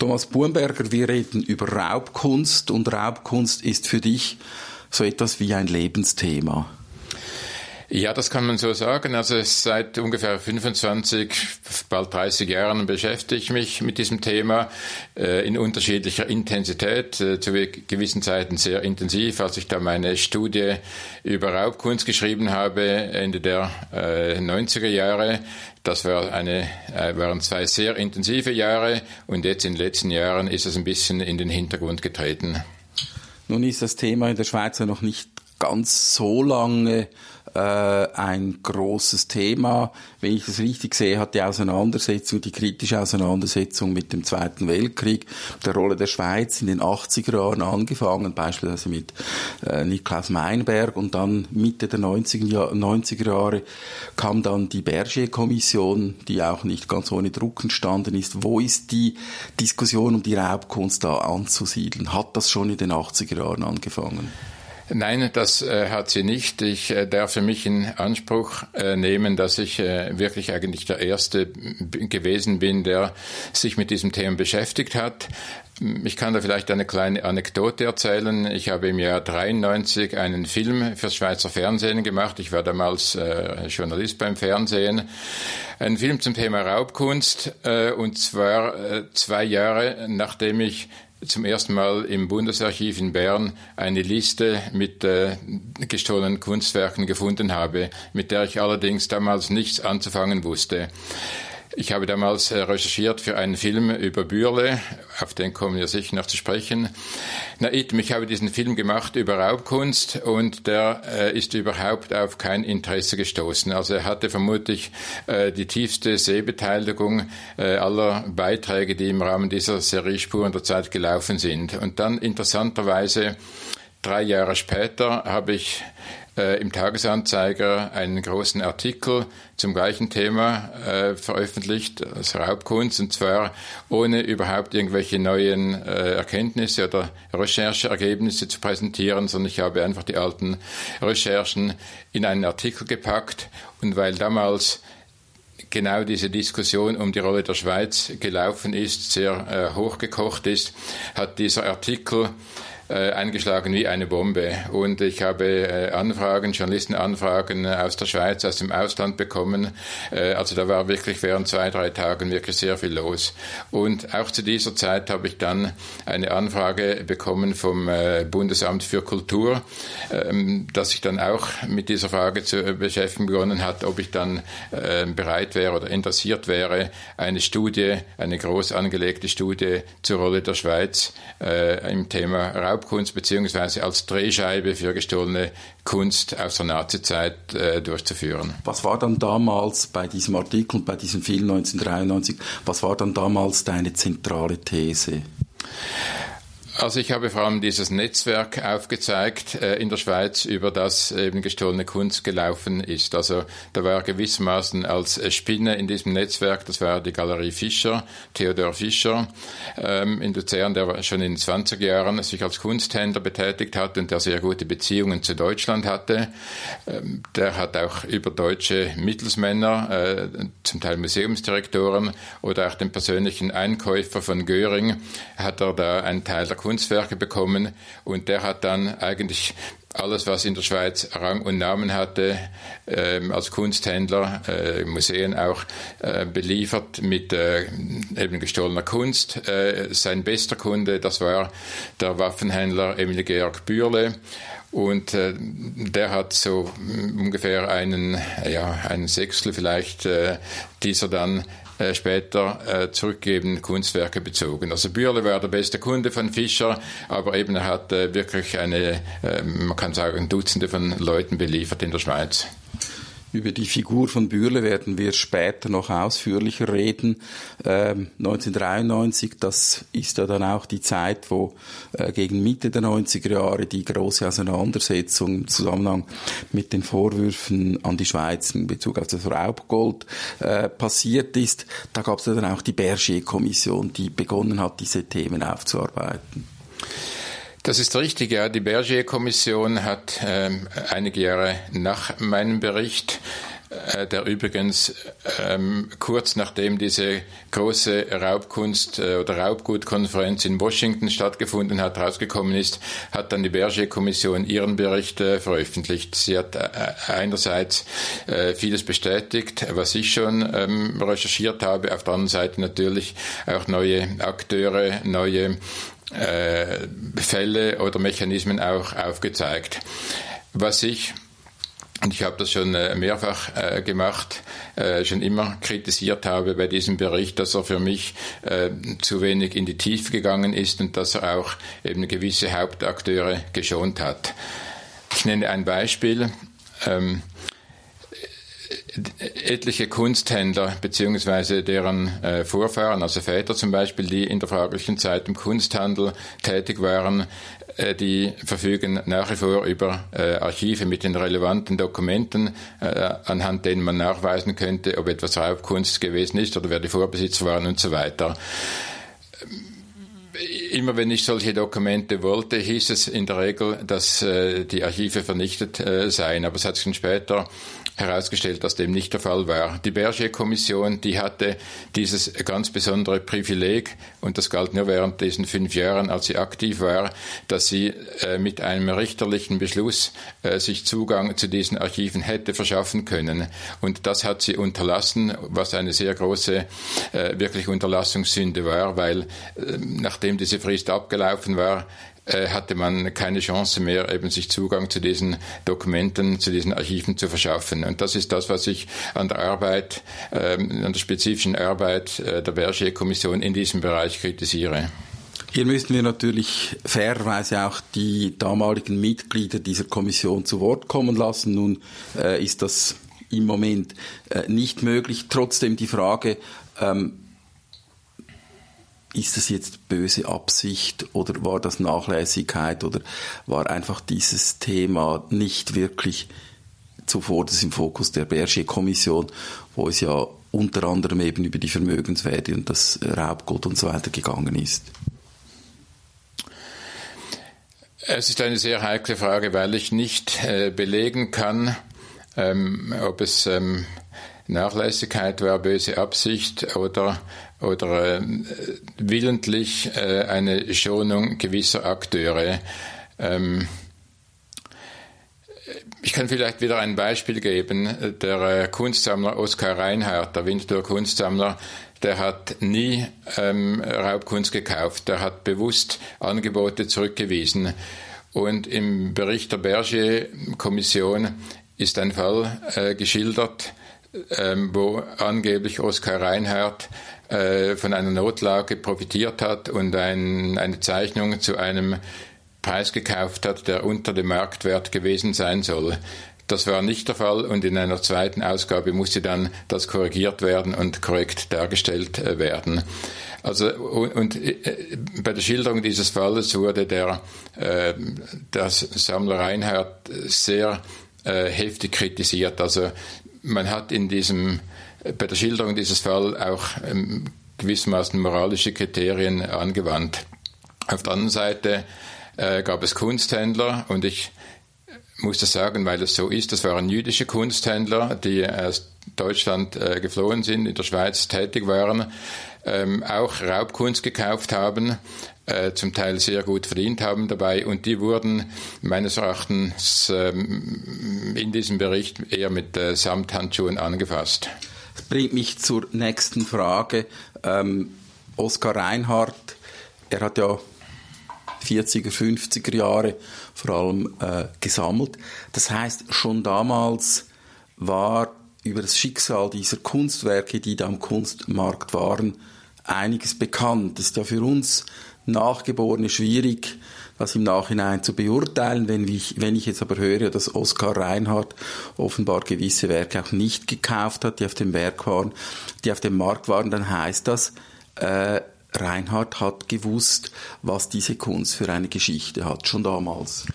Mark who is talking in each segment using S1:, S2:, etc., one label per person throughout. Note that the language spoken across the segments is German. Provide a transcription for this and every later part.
S1: Thomas Buenberger, wir reden über Raubkunst und Raubkunst ist für dich so etwas wie ein Lebensthema.
S2: Ja, das kann man so sagen. Also seit ungefähr 25, bald 30 Jahren beschäftige ich mich mit diesem Thema äh, in unterschiedlicher Intensität, äh, zu gewissen Zeiten sehr intensiv. Als ich da meine Studie über Raubkunst geschrieben habe, Ende der äh, 90er Jahre, das war eine, äh, waren zwei sehr intensive Jahre und jetzt in den letzten Jahren ist es ein bisschen in den Hintergrund getreten.
S1: Nun ist das Thema in der Schweiz ja noch nicht ganz so lange ein großes Thema. Wenn ich das richtig sehe, hat die Auseinandersetzung, die kritische Auseinandersetzung mit dem Zweiten Weltkrieg, der Rolle der Schweiz in den 80er Jahren angefangen, beispielsweise mit äh, Niklaus Meinberg und dann Mitte der 90er, 90er Jahre kam dann die Berger-Kommission, die auch nicht ganz ohne Druck entstanden ist. Wo ist die Diskussion um die Raubkunst da anzusiedeln? Hat das schon in den 80er Jahren angefangen?
S2: Nein, das äh, hat sie nicht. Ich äh, darf für mich in Anspruch äh, nehmen, dass ich wirklich eigentlich der Erste gewesen bin, der sich mit diesem Thema beschäftigt hat. Ich kann da vielleicht eine kleine Anekdote erzählen. Ich habe im Jahr 93 einen Film fürs Schweizer Fernsehen gemacht. Ich war damals äh, Journalist beim Fernsehen. Ein Film zum Thema Raubkunst, äh, und zwar äh, zwei Jahre nachdem ich zum ersten Mal im Bundesarchiv in Bern eine Liste mit äh, gestohlenen Kunstwerken gefunden habe, mit der ich allerdings damals nichts anzufangen wusste. Ich habe damals äh, recherchiert für einen Film über Bürle, auf den kommen wir sicher noch zu sprechen. Na, ich habe diesen Film gemacht über Raubkunst und der äh, ist überhaupt auf kein Interesse gestoßen. Also er hatte vermutlich äh, die tiefste Sehbeteiligung äh, aller Beiträge, die im Rahmen dieser Serie Spuren der Zeit gelaufen sind. Und dann interessanterweise drei Jahre später habe ich äh, im Tagesanzeiger einen großen Artikel zum gleichen Thema äh, veröffentlicht, als Raubkunst, und zwar ohne überhaupt irgendwelche neuen äh, Erkenntnisse oder Rechercheergebnisse zu präsentieren, sondern ich habe einfach die alten Recherchen in einen Artikel gepackt. Und weil damals genau diese Diskussion um die Rolle der Schweiz gelaufen ist, sehr äh, hochgekocht ist, hat dieser Artikel äh, eingeschlagen wie eine Bombe. Und ich habe äh, Anfragen, Journalistenanfragen aus der Schweiz, aus dem Ausland bekommen. Äh, also da war wirklich während zwei, drei Tagen wirklich sehr viel los. Und auch zu dieser Zeit habe ich dann eine Anfrage bekommen vom äh, Bundesamt für Kultur, ähm, dass sich dann auch mit dieser Frage zu beschäftigen begonnen hat, ob ich dann äh, bereit wäre oder interessiert wäre, eine Studie, eine groß angelegte Studie zur Rolle der Schweiz äh, im Thema Raub Raubkunst beziehungsweise als Drehscheibe für gestohlene Kunst aus der Nazizeit äh, durchzuführen.
S1: Was war dann damals bei diesem Artikel und bei diesem Film 1993, was war dann damals deine zentrale These?
S2: Also ich habe vor allem dieses Netzwerk aufgezeigt äh, in der Schweiz, über das eben gestohlene Kunst gelaufen ist. Also da war gewissermaßen als Spinne in diesem Netzwerk, das war die Galerie Fischer, Theodor Fischer ähm, in Luzern, der schon in den 20er Jahren sich als Kunsthändler betätigt hat und der sehr gute Beziehungen zu Deutschland hatte. Ähm, der hat auch über deutsche Mittelsmänner, äh, zum Teil Museumsdirektoren oder auch den persönlichen Einkäufer von Göring, hat er da einen Teil der Kunst Kunstwerke bekommen und der hat dann eigentlich alles, was in der Schweiz Rang und Namen hatte, äh, als Kunsthändler, äh, Museen auch äh, beliefert mit äh, eben gestohlener Kunst. Äh, sein bester Kunde, das war der Waffenhändler Emil Georg Bürle. Und äh, der hat so ungefähr einen, ja, einen Sechstel vielleicht äh, dieser dann äh, später äh, zurückgegebenen Kunstwerke bezogen. Also Bürle war der beste Kunde von Fischer, aber eben er hat äh, wirklich eine, äh, man kann sagen, Dutzende von Leuten beliefert in der Schweiz.
S1: Über die Figur von Bürle werden wir später noch ausführlicher reden. Ähm, 1993, das ist ja dann auch die Zeit, wo äh, gegen Mitte der 90er Jahre die große Auseinandersetzung im Zusammenhang mit den Vorwürfen an die Schweiz in Bezug auf das Raubgold äh, passiert ist. Da gab es ja dann auch die Berger-Kommission, die begonnen hat, diese Themen aufzuarbeiten.
S2: Das ist richtig, ja. Die Berger-Kommission hat ähm, einige Jahre nach meinem Bericht äh, der übrigens ähm, kurz nachdem diese große Raubkunst- äh, oder Raubgutkonferenz in Washington stattgefunden hat, rausgekommen ist, hat dann die Berger-Kommission ihren Bericht äh, veröffentlicht. Sie hat äh, einerseits äh, vieles bestätigt, was ich schon ähm, recherchiert habe, auf der anderen Seite natürlich auch neue Akteure, neue äh, Fälle oder Mechanismen auch aufgezeigt. Was ich und ich habe das schon äh, mehrfach äh, gemacht, äh, schon immer kritisiert habe bei diesem Bericht, dass er für mich äh, zu wenig in die Tiefe gegangen ist und dass er auch eben gewisse Hauptakteure geschont hat. Ich nenne ein Beispiel. Ähm, etliche Kunsthändler beziehungsweise deren äh, Vorfahren, also Väter zum Beispiel, die in der fraglichen Zeit im Kunsthandel tätig waren, äh, die verfügen nach wie vor über äh, Archive mit den relevanten Dokumenten, äh, anhand denen man nachweisen könnte, ob etwas Raubkunst gewesen ist oder wer die Vorbesitzer waren und so weiter immer wenn ich solche Dokumente wollte, hieß es in der Regel, dass äh, die Archive vernichtet äh, seien. Aber es hat sich schon später herausgestellt, dass dem nicht der Fall war. Die Berger-Kommission, die hatte dieses ganz besondere Privileg, und das galt nur während diesen fünf Jahren, als sie aktiv war, dass sie äh, mit einem richterlichen Beschluss äh, sich Zugang zu diesen Archiven hätte verschaffen können. Und das hat sie unterlassen, was eine sehr große, äh, wirklich Unterlassungssünde war, weil äh, nachdem diese Frist abgelaufen war, äh, hatte man keine Chance mehr, eben sich Zugang zu diesen Dokumenten, zu diesen Archiven zu verschaffen. Und das ist das, was ich an der Arbeit, ähm, an der spezifischen Arbeit äh, der Berger-Kommission in diesem Bereich kritisiere.
S1: Hier müssten wir natürlich fairerweise auch die damaligen Mitglieder dieser Kommission zu Wort kommen lassen. Nun äh, ist das im Moment nicht möglich. Trotzdem die Frage, ähm, ist das jetzt böse Absicht oder war das Nachlässigkeit oder war einfach dieses Thema nicht wirklich zuvor das im Fokus der Berger-Kommission, wo es ja unter anderem eben über die Vermögenswerte und das Raubgut und so weiter gegangen ist?
S2: Es ist eine sehr heikle Frage, weil ich nicht äh, belegen kann, ähm, ob es ähm, Nachlässigkeit war, böse Absicht oder oder äh, willentlich äh, eine Schonung gewisser Akteure. Ähm, ich kann vielleicht wieder ein Beispiel geben. Der äh, Kunstsammler Oskar Reinhardt, der Winterthur Kunstsammler, der hat nie ähm, Raubkunst gekauft. Der hat bewusst Angebote zurückgewiesen. Und im Bericht der Berger-Kommission ist ein Fall äh, geschildert, ähm, wo angeblich Oskar Reinhardt äh, von einer Notlage profitiert hat und ein, eine Zeichnung zu einem Preis gekauft hat, der unter dem Marktwert gewesen sein soll. Das war nicht der Fall und in einer zweiten Ausgabe musste dann das korrigiert werden und korrekt dargestellt äh, werden. Also und, äh, bei der Schilderung dieses Falles wurde der, äh, das Sammler Reinhardt sehr äh, heftig kritisiert. Also man hat in diesem, bei der Schilderung dieses Falls auch ähm, gewissermaßen moralische Kriterien angewandt. Auf der anderen Seite äh, gab es Kunsthändler und ich muss das sagen, weil es so ist, das waren jüdische Kunsthändler, die aus Deutschland äh, geflohen sind, in der Schweiz tätig waren, ähm, auch Raubkunst gekauft haben, äh, zum Teil sehr gut verdient haben dabei und die wurden meines Erachtens ähm, in diesem Bericht eher mit äh, Samthandschuhen angefasst.
S1: Das bringt mich zur nächsten Frage. Ähm, Oskar Reinhardt, er hat ja 40er, 50er Jahre vor allem äh, gesammelt. Das heißt, schon damals war über das Schicksal dieser Kunstwerke, die da am Kunstmarkt waren, einiges bekannt. Das ist ja für uns Nachgeborene schwierig, das im Nachhinein zu beurteilen. Wenn ich, wenn ich jetzt aber höre, dass Oskar Reinhardt offenbar gewisse Werke auch nicht gekauft hat, die auf dem Werk waren, die auf dem Markt waren, dann heißt das, äh, Reinhardt hat gewusst, was diese Kunst für eine Geschichte hat, schon damals.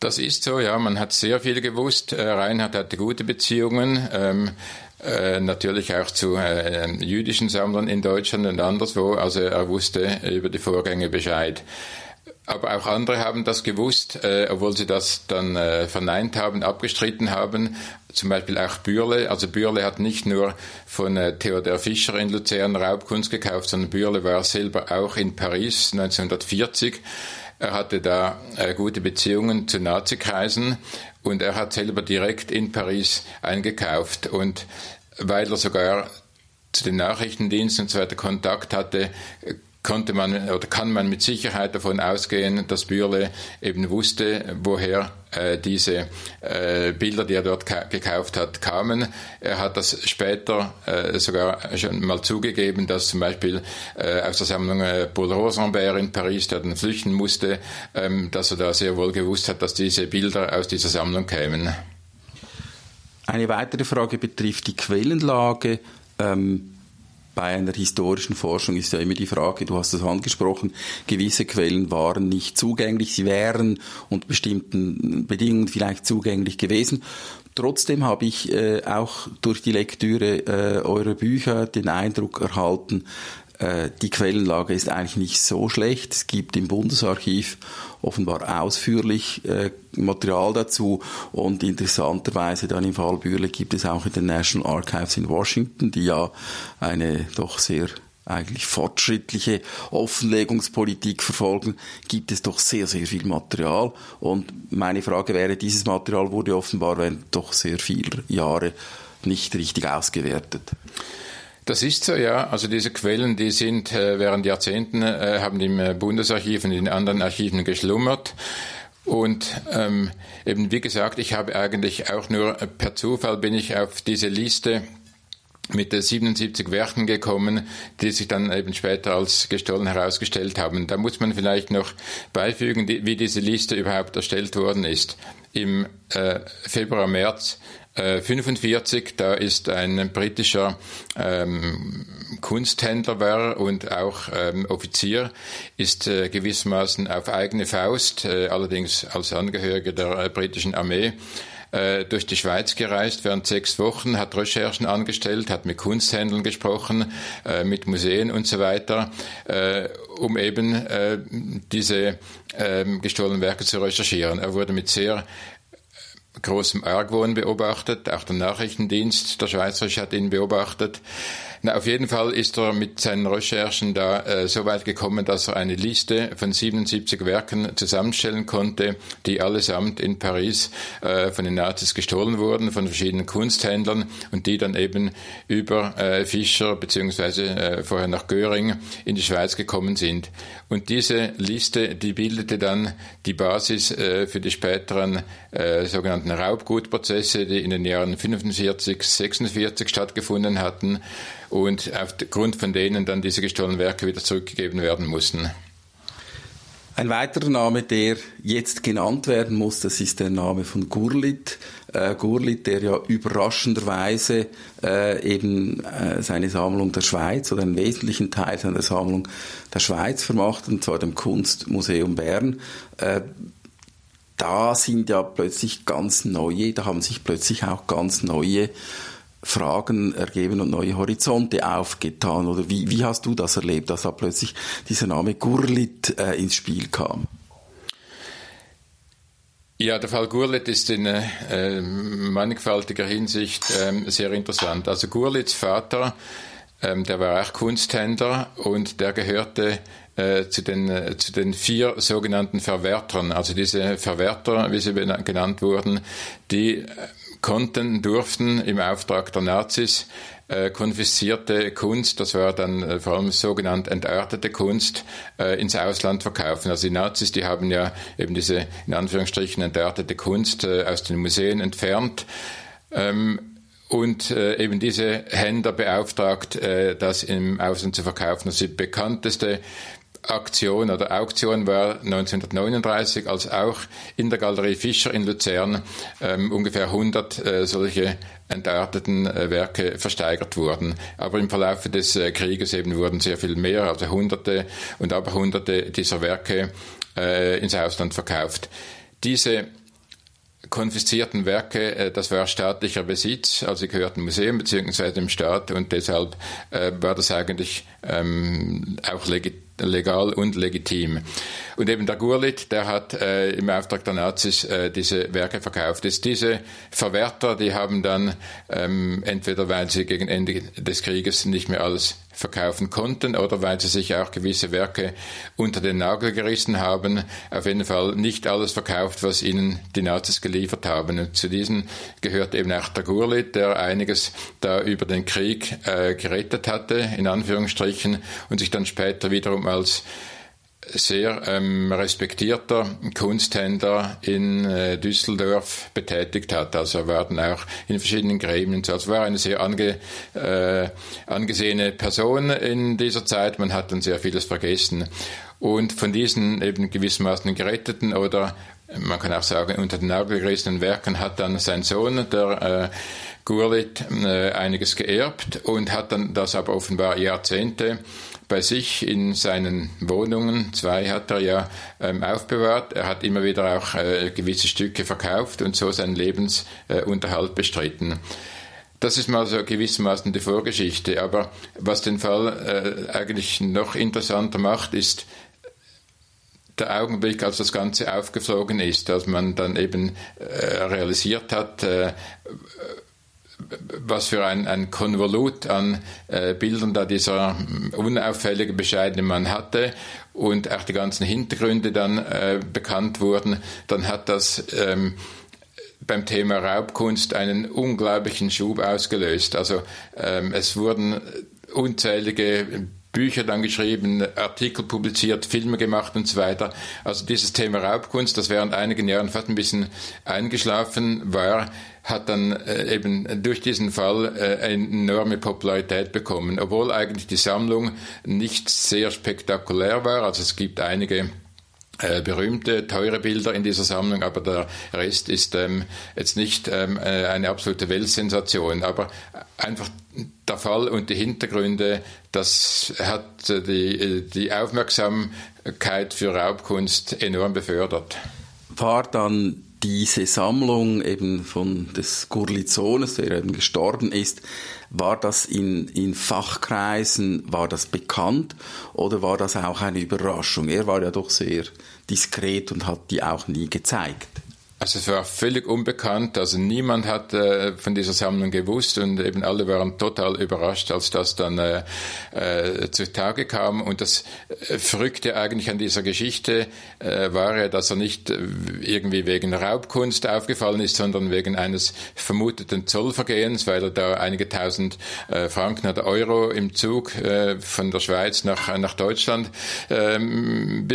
S2: Das ist so, ja. Man hat sehr viel gewusst. Äh, Reinhardt hatte gute Beziehungen. Ähm, äh, natürlich auch zu äh, jüdischen Sammlern in Deutschland und anderswo. Also er wusste über die Vorgänge Bescheid. aber auch andere haben das gewusst, äh, obwohl sie das dann äh, verneint haben, abgestritten haben. Zum Beispiel auch Bürle. Also Bürle hat nicht nur von äh, Theodor Fischer in Luzern Raubkunst gekauft, sondern Bürle war selber auch in Paris 1940. Er hatte da äh, gute Beziehungen zu Nazikreisen und er hat selber direkt in Paris eingekauft. Und weil er sogar zu den Nachrichtendiensten und so weiter Kontakt hatte, konnte man oder kann man mit Sicherheit davon ausgehen, dass Bürle eben wusste, woher äh, diese äh, Bilder, die er dort gekauft hat, kamen. Er hat das später äh, sogar schon mal zugegeben, dass zum Beispiel äh, aus der Sammlung äh, Paul Rosenberg in Paris, der dann flüchten musste, ähm, dass er da sehr wohl gewusst hat, dass diese Bilder aus dieser Sammlung kämen.
S1: Eine weitere Frage betrifft die Quellenlage. Ähm bei einer historischen Forschung ist ja immer die Frage, du hast es angesprochen, gewisse Quellen waren nicht zugänglich, sie wären unter bestimmten Bedingungen vielleicht zugänglich gewesen. Trotzdem habe ich äh, auch durch die Lektüre äh, eurer Bücher den Eindruck erhalten, die Quellenlage ist eigentlich nicht so schlecht. Es gibt im Bundesarchiv offenbar ausführlich äh, Material dazu und interessanterweise dann im Fall Bürle gibt es auch in den National Archives in Washington, die ja eine doch sehr eigentlich fortschrittliche Offenlegungspolitik verfolgen, gibt es doch sehr, sehr viel Material. Und meine Frage wäre, dieses Material wurde offenbar während doch sehr vieler Jahre nicht richtig ausgewertet.
S2: Das ist so, ja. Also diese Quellen, die sind äh, während Jahrzehnten, äh, haben im äh, Bundesarchiv und in anderen Archiven geschlummert. Und ähm, eben wie gesagt, ich habe eigentlich auch nur äh, per Zufall bin ich auf diese Liste mit 77 Werken gekommen, die sich dann eben später als gestohlen herausgestellt haben. Da muss man vielleicht noch beifügen, wie diese Liste überhaupt erstellt worden ist. Im äh, Februar, März 45, äh, da ist ein britischer ähm, Kunsthändler war und auch ähm, Offizier, ist äh, gewissermaßen auf eigene Faust, äh, allerdings als Angehöriger der äh, britischen Armee, äh, durch die Schweiz gereist während sechs Wochen, hat Recherchen angestellt, hat mit Kunsthändlern gesprochen, äh, mit Museen und so weiter, äh, um eben äh, diese äh, gestohlenen Werke zu recherchieren. Er wurde mit sehr großem Argwohn beobachtet. Auch der Nachrichtendienst der Schweizerische hat ihn beobachtet. Na, auf jeden Fall ist er mit seinen Recherchen da äh, so weit gekommen, dass er eine Liste von 77 Werken zusammenstellen konnte, die allesamt in Paris äh, von den Nazis gestohlen wurden, von verschiedenen Kunsthändlern und die dann eben über äh, Fischer beziehungsweise äh, vorher nach Göring in die Schweiz gekommen sind. Und diese Liste, die bildete dann die Basis äh, für die späteren äh, sogenannten Raubgutprozesse, die in den Jahren 45, 46 stattgefunden hatten und aufgrund von denen dann diese gestohlenen Werke wieder zurückgegeben werden mussten.
S1: Ein weiterer Name, der jetzt genannt werden muss, das ist der Name von Gurlit. Äh, Gurlit, der ja überraschenderweise äh, eben äh, seine Sammlung der Schweiz oder einen wesentlichen Teil seiner Sammlung der Schweiz vermacht, und zwar dem Kunstmuseum Bern. Äh, da sind ja plötzlich ganz neue, da haben sich plötzlich auch ganz neue Fragen ergeben und neue Horizonte aufgetan? Oder wie, wie hast du das erlebt, dass da plötzlich dieser Name Gurlit äh, ins Spiel kam?
S2: Ja, der Fall Gurlit ist in äh, mannigfaltiger Hinsicht äh, sehr interessant. Also Gurlits Vater, äh, der war auch Kunsthändler und der gehörte äh, zu, den, äh, zu den vier sogenannten Verwertern. Also diese Verwerter, wie sie genannt wurden, die konnten, durften im Auftrag der Nazis äh, konfiszierte Kunst, das war dann äh, vor allem sogenannt entartete Kunst, äh, ins Ausland verkaufen. Also die Nazis, die haben ja eben diese in Anführungsstrichen entartete Kunst äh, aus den Museen entfernt. Ähm, und äh, eben diese Händler beauftragt, äh, das im Ausland zu verkaufen. Also die bekannteste Aktion oder Auktion war 1939, als auch in der Galerie Fischer in Luzern ähm, ungefähr 100 äh, solche entarteten äh, Werke versteigert wurden. Aber im Verlauf des äh, Krieges eben wurden sehr viel mehr, also Hunderte und aber Hunderte dieser Werke äh, ins Ausland verkauft. Diese konfiszierten Werke, äh, das war staatlicher Besitz, also sie gehörten Museum bzw. dem Staat und deshalb äh, war das eigentlich ähm, auch legitim legal und legitim. Und eben der Gurlit, der hat äh, im Auftrag der Nazis äh, diese Werke verkauft. Jetzt diese Verwerter, die haben dann ähm, entweder weil sie gegen Ende des Krieges nicht mehr alles verkaufen konnten oder weil sie sich auch gewisse Werke unter den Nagel gerissen haben, auf jeden Fall nicht alles verkauft, was ihnen die Nazis geliefert haben. Und zu diesen gehört eben auch der Gurlit, der einiges da über den Krieg äh, gerettet hatte, in Anführungsstrichen, und sich dann später wiederum als sehr ähm, respektierter Kunsthändler in äh, Düsseldorf betätigt hat. Also er war dann auch in verschiedenen Gremien. Also war eine sehr ange, äh, angesehene Person in dieser Zeit. Man hat dann sehr vieles vergessen. Und von diesen eben gewissermaßen geretteten oder man kann auch sagen unter den Nagel gerissenen Werken hat dann sein Sohn, der äh, Gurlit, äh, einiges geerbt und hat dann das aber offenbar Jahrzehnte bei sich in seinen Wohnungen, zwei hat er ja ähm, aufbewahrt. Er hat immer wieder auch äh, gewisse Stücke verkauft und so seinen Lebensunterhalt äh, bestritten. Das ist mal so gewissermaßen die Vorgeschichte. Aber was den Fall äh, eigentlich noch interessanter macht, ist der Augenblick, als das Ganze aufgeflogen ist, als man dann eben äh, realisiert hat, äh, was für ein, ein Konvolut an äh, Bildern da dieser unauffällige, bescheidene Mann hatte und auch die ganzen Hintergründe dann äh, bekannt wurden, dann hat das ähm, beim Thema Raubkunst einen unglaublichen Schub ausgelöst. Also ähm, es wurden unzählige Bücher dann geschrieben, Artikel publiziert, Filme gemacht und so weiter. Also dieses Thema Raubkunst, das während einigen Jahren fast ein bisschen eingeschlafen war, hat dann äh, eben durch diesen Fall äh, eine enorme Popularität bekommen, obwohl eigentlich die Sammlung nicht sehr spektakulär war. Also es gibt einige äh, berühmte, teure Bilder in dieser Sammlung, aber der Rest ist ähm, jetzt nicht ähm, äh, eine absolute Weltsensation. Aber einfach der Fall und die Hintergründe, das hat äh, die, die Aufmerksamkeit für Raubkunst enorm befördert.
S1: War dann diese Sammlung eben von des Gurlizones, der eben gestorben ist, war das in, in Fachkreisen, war das bekannt oder war das auch eine Überraschung? Er war ja doch sehr diskret und hat die auch nie gezeigt.
S2: Also es war völlig unbekannt, also niemand hat äh, von dieser Sammlung gewusst und eben alle waren total überrascht, als das dann äh, äh, zutage kam. Und das äh, Verrückte eigentlich an dieser Geschichte äh, war ja, dass er nicht äh, irgendwie wegen Raubkunst aufgefallen ist, sondern wegen eines vermuteten Zollvergehens, weil er da einige tausend äh, Franken oder Euro im Zug äh, von der Schweiz nach, nach Deutschland äh,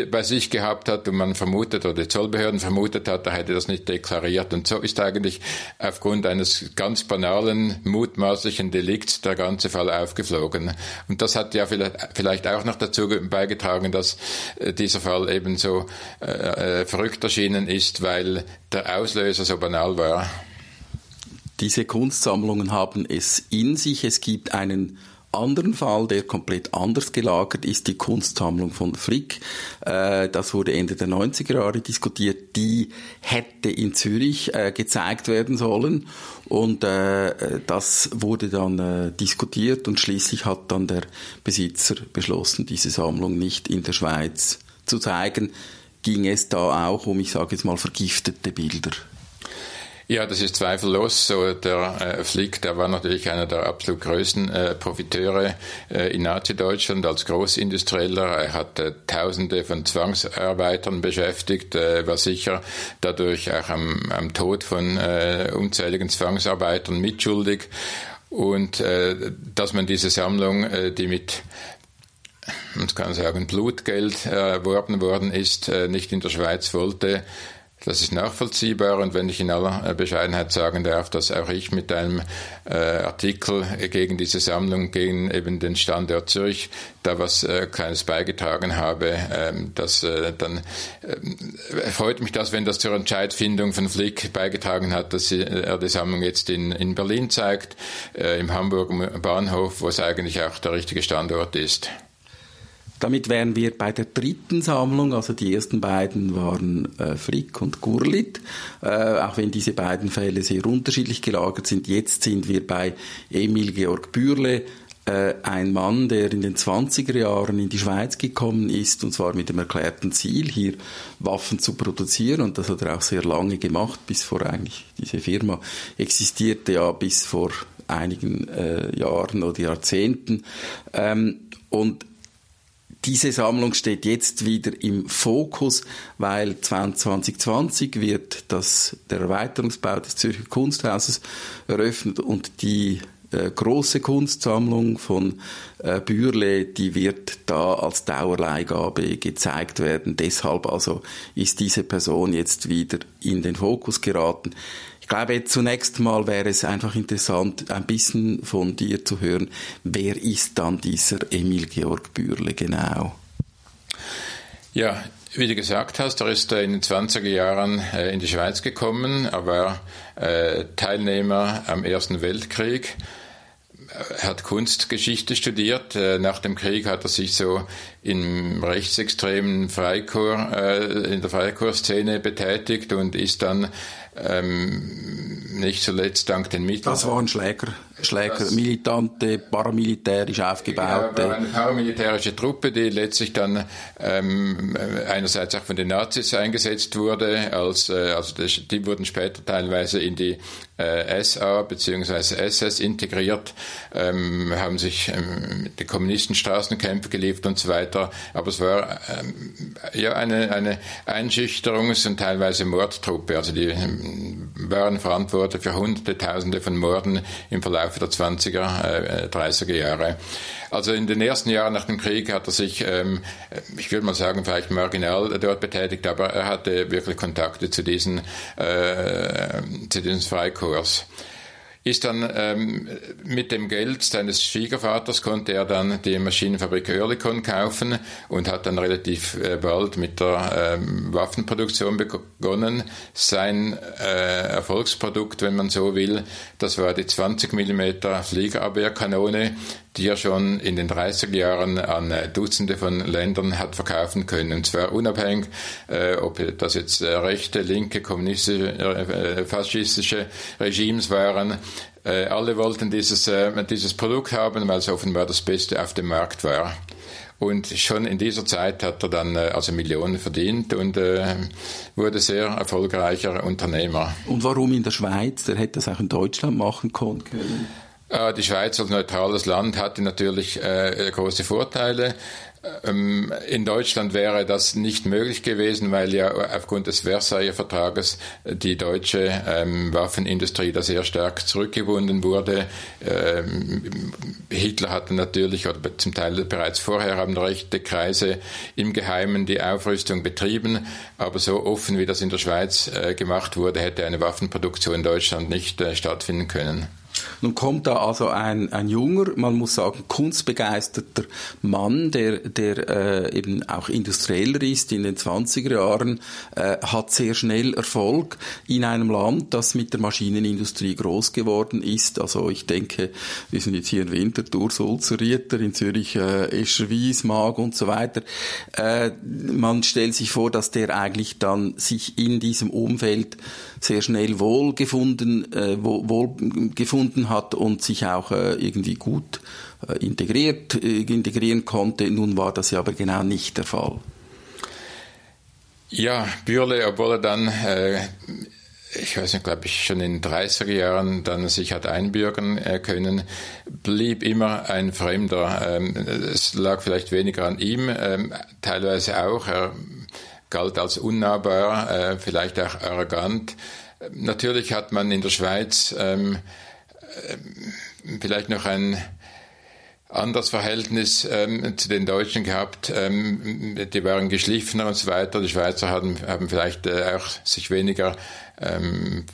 S2: bei sich gehabt hat und man vermutet oder die Zollbehörden vermutet hat, er hätte das nicht nicht deklariert. Und so ist eigentlich aufgrund eines ganz banalen, mutmaßlichen Delikts der ganze Fall aufgeflogen. Und das hat ja vielleicht auch noch dazu beigetragen, dass äh, dieser Fall eben so äh, äh, verrückt erschienen ist, weil der Auslöser so banal war.
S1: Diese Kunstsammlungen haben es in sich. Es gibt einen anderen Fall, der komplett anders gelagert ist, die Kunstsammlung von Frick. Äh, das wurde Ende der 90er Jahre diskutiert. Die hätte in Zürich äh, gezeigt werden sollen. Und äh, das wurde dann diskutiert und schließlich hat dann der Besitzer beschlossen, diese Sammlung nicht in der Schweiz zu zeigen. Ging es da auch um, ich sage jetzt mal, vergiftete Bilder?
S2: Ja, das ist zweifellos so. Der äh, Flick, der war natürlich einer der absolut größten äh, Profiteure äh, in Nazi-Deutschland als Großindustrieller. Er hat äh, Tausende von Zwangsarbeitern beschäftigt, äh, war sicher dadurch auch am, am Tod von äh, unzähligen Zwangsarbeitern mitschuldig. Und äh, dass man diese Sammlung, äh, die mit man kann sagen, Blutgeld erworben worden ist, äh, nicht in der Schweiz wollte, das ist nachvollziehbar und wenn ich in aller äh, Bescheidenheit sagen darf, dass auch ich mit einem äh, Artikel gegen diese Sammlung, gegen eben den Standort Zürich, da was äh, Kleines beigetragen habe, ähm, das, äh, dann äh, freut mich das, wenn das zur Entscheidfindung von Flick beigetragen hat, dass er die Sammlung jetzt in, in Berlin zeigt, äh, im Hamburger Bahnhof, wo es eigentlich auch der richtige Standort ist.
S1: Damit wären wir bei der dritten Sammlung, also die ersten beiden waren äh, Frick und Gurlit, äh, auch wenn diese beiden Fälle sehr unterschiedlich gelagert sind. Jetzt sind wir bei Emil Georg Bürle, äh, ein Mann, der in den 20er Jahren in die Schweiz gekommen ist, und zwar mit dem erklärten Ziel, hier Waffen zu produzieren. Und das hat er auch sehr lange gemacht, bis vor eigentlich, diese Firma existierte ja bis vor einigen äh, Jahren oder Jahrzehnten. Ähm, und diese Sammlung steht jetzt wieder im Fokus, weil 2020 wird das, der Erweiterungsbau des Zürcher Kunsthauses eröffnet und die äh, große Kunstsammlung von äh, Bürle, die wird da als Dauerleihgabe gezeigt werden. Deshalb also ist diese Person jetzt wieder in den Fokus geraten. Ich glaube, zunächst mal wäre es einfach interessant, ein bisschen von dir zu hören, wer ist dann dieser Emil Georg Bürle genau?
S2: Ja, wie du gesagt hast, er ist in den 20er Jahren äh, in die Schweiz gekommen. Er war äh, Teilnehmer am Ersten Weltkrieg hat Kunstgeschichte studiert. Äh, nach dem Krieg hat er sich so im rechtsextremen Freikorps, äh, in der Freikorpsszene betätigt und ist dann ähm, nicht zuletzt dank den Mitteln.
S1: Das waren Schläger, Schläger, militante, paramilitärisch aufgebaute.
S2: Ja, eine paramilitärische Truppe, die letztlich dann ähm, einerseits auch von den Nazis eingesetzt wurde, als, äh, also das, die wurden später teilweise in die äh, SA bzw. SS integriert, ähm, haben sich ähm, die Kommunisten Straßenkämpfe geliefert und so weiter. Aber es war ähm, ja eine, eine Einschüchterungs- und teilweise Mordtruppe. Also die ähm, waren verantwortlich für Hunderte, Tausende von Morden im Verlauf der 20er, äh, 30er Jahre. Also in den ersten Jahren nach dem Krieg hat er sich, ähm, ich würde mal sagen, vielleicht marginal dort betätigt, aber er hatte wirklich Kontakte zu diesen, äh, zu diesen Freikorps ist dann ähm, mit dem Geld seines Schwiegervaters konnte er dann die Maschinenfabrik Oerlikon kaufen und hat dann relativ äh, bald mit der ähm, Waffenproduktion begonnen. Sein äh, Erfolgsprodukt, wenn man so will, das war die 20 mm Fliegerabwehrkanone, die er schon in den 30er Jahren an Dutzende von Ländern hat verkaufen können. Und zwar unabhängig, äh, ob das jetzt äh, rechte, linke, kommunistische, äh, faschistische Regimes waren. Äh, alle wollten dieses, äh, dieses Produkt haben, weil es offenbar das Beste auf dem Markt war. Und schon in dieser Zeit hat er dann äh, also Millionen verdient und äh, wurde sehr erfolgreicher Unternehmer.
S1: Und warum in der Schweiz? Der hätte das auch in Deutschland machen können.
S2: Äh, die Schweiz als neutrales Land hatte natürlich äh, große Vorteile. Ähm, in Deutschland wäre das nicht möglich gewesen, weil ja aufgrund des Versailler Vertrages die deutsche ähm, Waffenindustrie da sehr stark zurückgebunden wurde. Ähm, Hitler hatte natürlich, oder zum Teil bereits vorher haben rechte Kreise im Geheimen die Aufrüstung betrieben, aber so offen wie das in der Schweiz äh, gemacht wurde, hätte eine Waffenproduktion in Deutschland nicht äh, stattfinden können.
S1: Nun kommt da also ein, ein junger, man muss sagen, kunstbegeisterter Mann, der, der äh, eben auch industrieller ist in den 20er Jahren, äh, hat sehr schnell Erfolg in einem Land, das mit der Maschinenindustrie groß geworden ist. Also ich denke, wir sind jetzt hier in Winterthur, Sulzer, Rieter, in Zürich äh, Escherwies, Mag und so weiter. Äh, man stellt sich vor, dass der eigentlich dann sich in diesem Umfeld sehr schnell wohlgefunden, äh, wohl gefunden hat und sich auch äh, irgendwie gut äh, integriert, äh, integrieren konnte. Nun war das ja aber genau nicht der Fall.
S2: Ja, Bürle, obwohl er dann ich weiß nicht, glaube ich, schon in den 30er Jahren dann sich hat einbürgern können, blieb immer ein Fremder. Ähm, es lag vielleicht weniger an ihm, ähm, teilweise auch. Er galt als unnahbar, vielleicht auch arrogant. Natürlich hat man in der Schweiz ähm, äh, vielleicht noch ein anderes Verhältnis ähm, zu den Deutschen gehabt. Ähm, die waren geschliffener und so weiter. Die Schweizer haben, haben vielleicht äh, auch sich weniger ähm,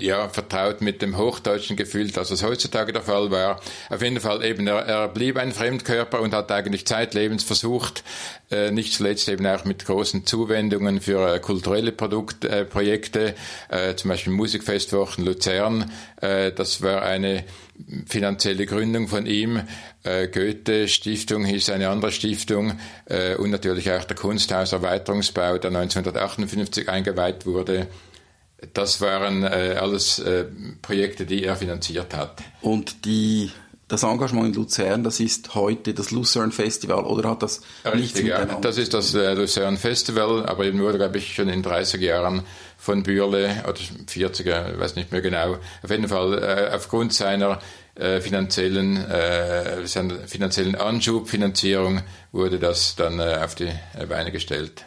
S2: ja, vertraut mit dem Hochdeutschen gefühlt, als es heutzutage der Fall war. Auf jeden Fall eben, er, er blieb ein Fremdkörper und hat eigentlich zeitlebens versucht, äh, nicht zuletzt eben auch mit großen Zuwendungen für äh, kulturelle Produkt, äh, Projekte, äh, zum Beispiel Musikfestwochen Luzern. Äh, das war eine finanzielle Gründung von ihm. Äh, Goethe Stiftung hieß eine andere Stiftung äh, und natürlich auch der Kunsthauserweiterungsbau, der 1958 eingeweiht wurde. Das waren äh, alles äh, Projekte, die er finanziert hat.
S1: Und die das Engagement in Luzern, das ist heute das Lucerne Festival oder hat das
S2: Richtig, nichts? Ja. Das ist das äh, Lucerne Festival, aber eben wurde, glaube ich, schon in 30 Jahren von Bürle oder 40er, weiß nicht mehr genau, auf jeden Fall äh, aufgrund seiner äh, finanziellen, äh, seiner finanziellen Anschubfinanzierung wurde das dann äh, auf die Beine gestellt.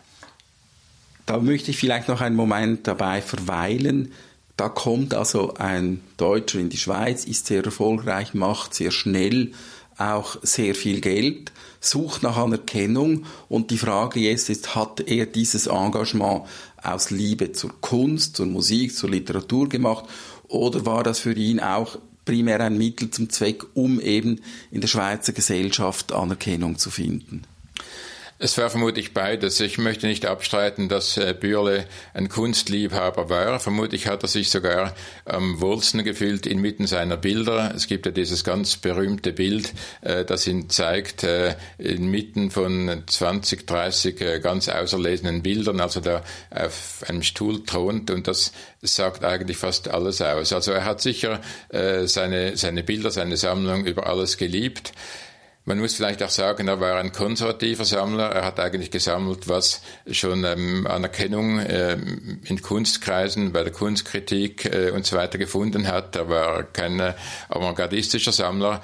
S1: Da möchte ich vielleicht noch einen Moment dabei verweilen. Da kommt also ein Deutscher in die Schweiz, ist sehr erfolgreich, macht sehr schnell auch sehr viel Geld, sucht nach Anerkennung und die Frage jetzt ist, hat er dieses Engagement aus Liebe zur Kunst, zur Musik, zur Literatur gemacht oder war das für ihn auch primär ein Mittel zum Zweck, um eben in der Schweizer Gesellschaft Anerkennung zu finden?
S2: Es war vermutlich beides. Ich möchte nicht abstreiten, dass äh, Bürle ein Kunstliebhaber war. Vermutlich hat er sich sogar am wohlsten gefühlt inmitten seiner Bilder. Es gibt ja dieses ganz berühmte Bild, äh, das ihn zeigt, äh, inmitten von 20, 30 ganz auserlesenen Bildern, also da auf einem Stuhl thront und das sagt eigentlich fast alles aus. Also er hat sicher seine, seine Bilder, seine Sammlung über alles geliebt. Man muss vielleicht auch sagen, er war ein konservativer Sammler. Er hat eigentlich gesammelt, was schon ähm, Anerkennung äh, in Kunstkreisen, bei der Kunstkritik äh, und so weiter gefunden hat. Er war kein avantgardistischer Sammler.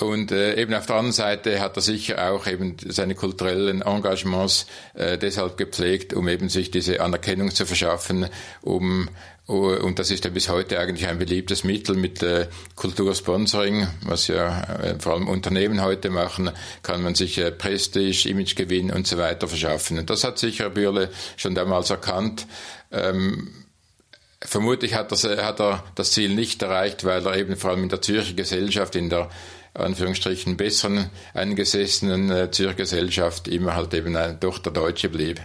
S2: Und äh, eben auf der anderen Seite hat er sicher auch eben seine kulturellen Engagements äh, deshalb gepflegt, um eben sich diese Anerkennung zu verschaffen, um und das ist ja bis heute eigentlich ein beliebtes Mittel mit äh, Kultursponsoring, was ja äh, vor allem Unternehmen heute machen, kann man sich äh, Prestige, Imagegewinn und so weiter verschaffen. Und das hat sicher Bürle schon damals erkannt. Ähm, vermutlich hat, das, äh, hat er das Ziel nicht erreicht, weil er eben vor allem in der Zürcher Gesellschaft, in der Anführungsstrichen besseren eingesessenen äh, Zürcher Gesellschaft immer halt eben äh, doch der Deutsche blieb.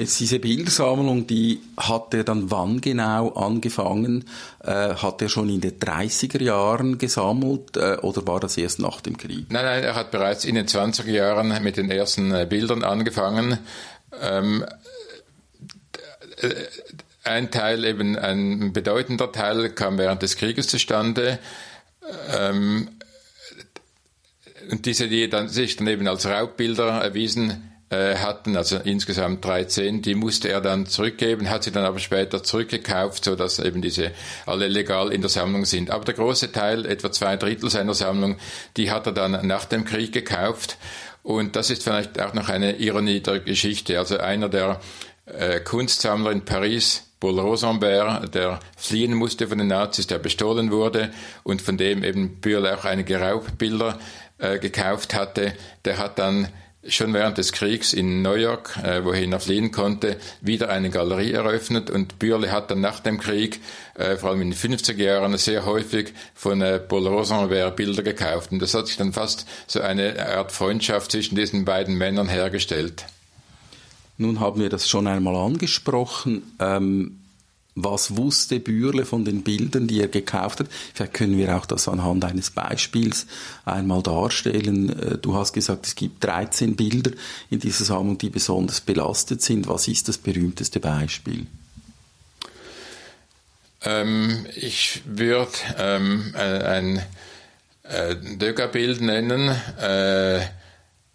S1: Jetzt diese Bildersammlung, die hat er dann wann genau angefangen? Äh, hat er schon in den 30er Jahren gesammelt äh, oder war das erst nach dem Krieg?
S2: Nein, nein, er hat bereits in den 20er Jahren mit den ersten äh, Bildern angefangen. Ähm, äh, ein Teil, eben ein bedeutender Teil, kam während des Krieges zustande. Ähm, und diese, die dann, sich dann eben als Raubbilder erwiesen hatten, also insgesamt 13, die musste er dann zurückgeben, hat sie dann aber später zurückgekauft, so dass eben diese alle legal in der Sammlung sind. Aber der große Teil, etwa zwei Drittel seiner Sammlung, die hat er dann nach dem Krieg gekauft. Und das ist vielleicht auch noch eine Ironie der Geschichte. Also einer der äh, Kunstsammler in Paris, Paul Rosenberg, der fliehen musste von den Nazis, der bestohlen wurde und von dem eben Bühl auch einige Raubbilder äh, gekauft hatte, der hat dann schon während des Kriegs in New York, äh, wohin er fliehen konnte, wieder eine Galerie eröffnet und Bürle hat dann nach dem Krieg, äh, vor allem in den 50er Jahren, sehr häufig von äh, Paul Rosenberg Bilder gekauft und das hat sich dann fast so eine Art Freundschaft zwischen diesen beiden Männern hergestellt.
S1: Nun haben wir das schon einmal angesprochen. Ähm was wusste Bürle von den Bildern, die er gekauft hat? Vielleicht können wir auch das anhand eines Beispiels einmal darstellen. Äh, du hast gesagt, es gibt 13 Bilder in dieser Sammlung, die besonders belastet sind. Was ist das berühmteste Beispiel?
S2: Ähm, ich würde ähm, äh, ein äh, Degas-Bild nennen. Äh,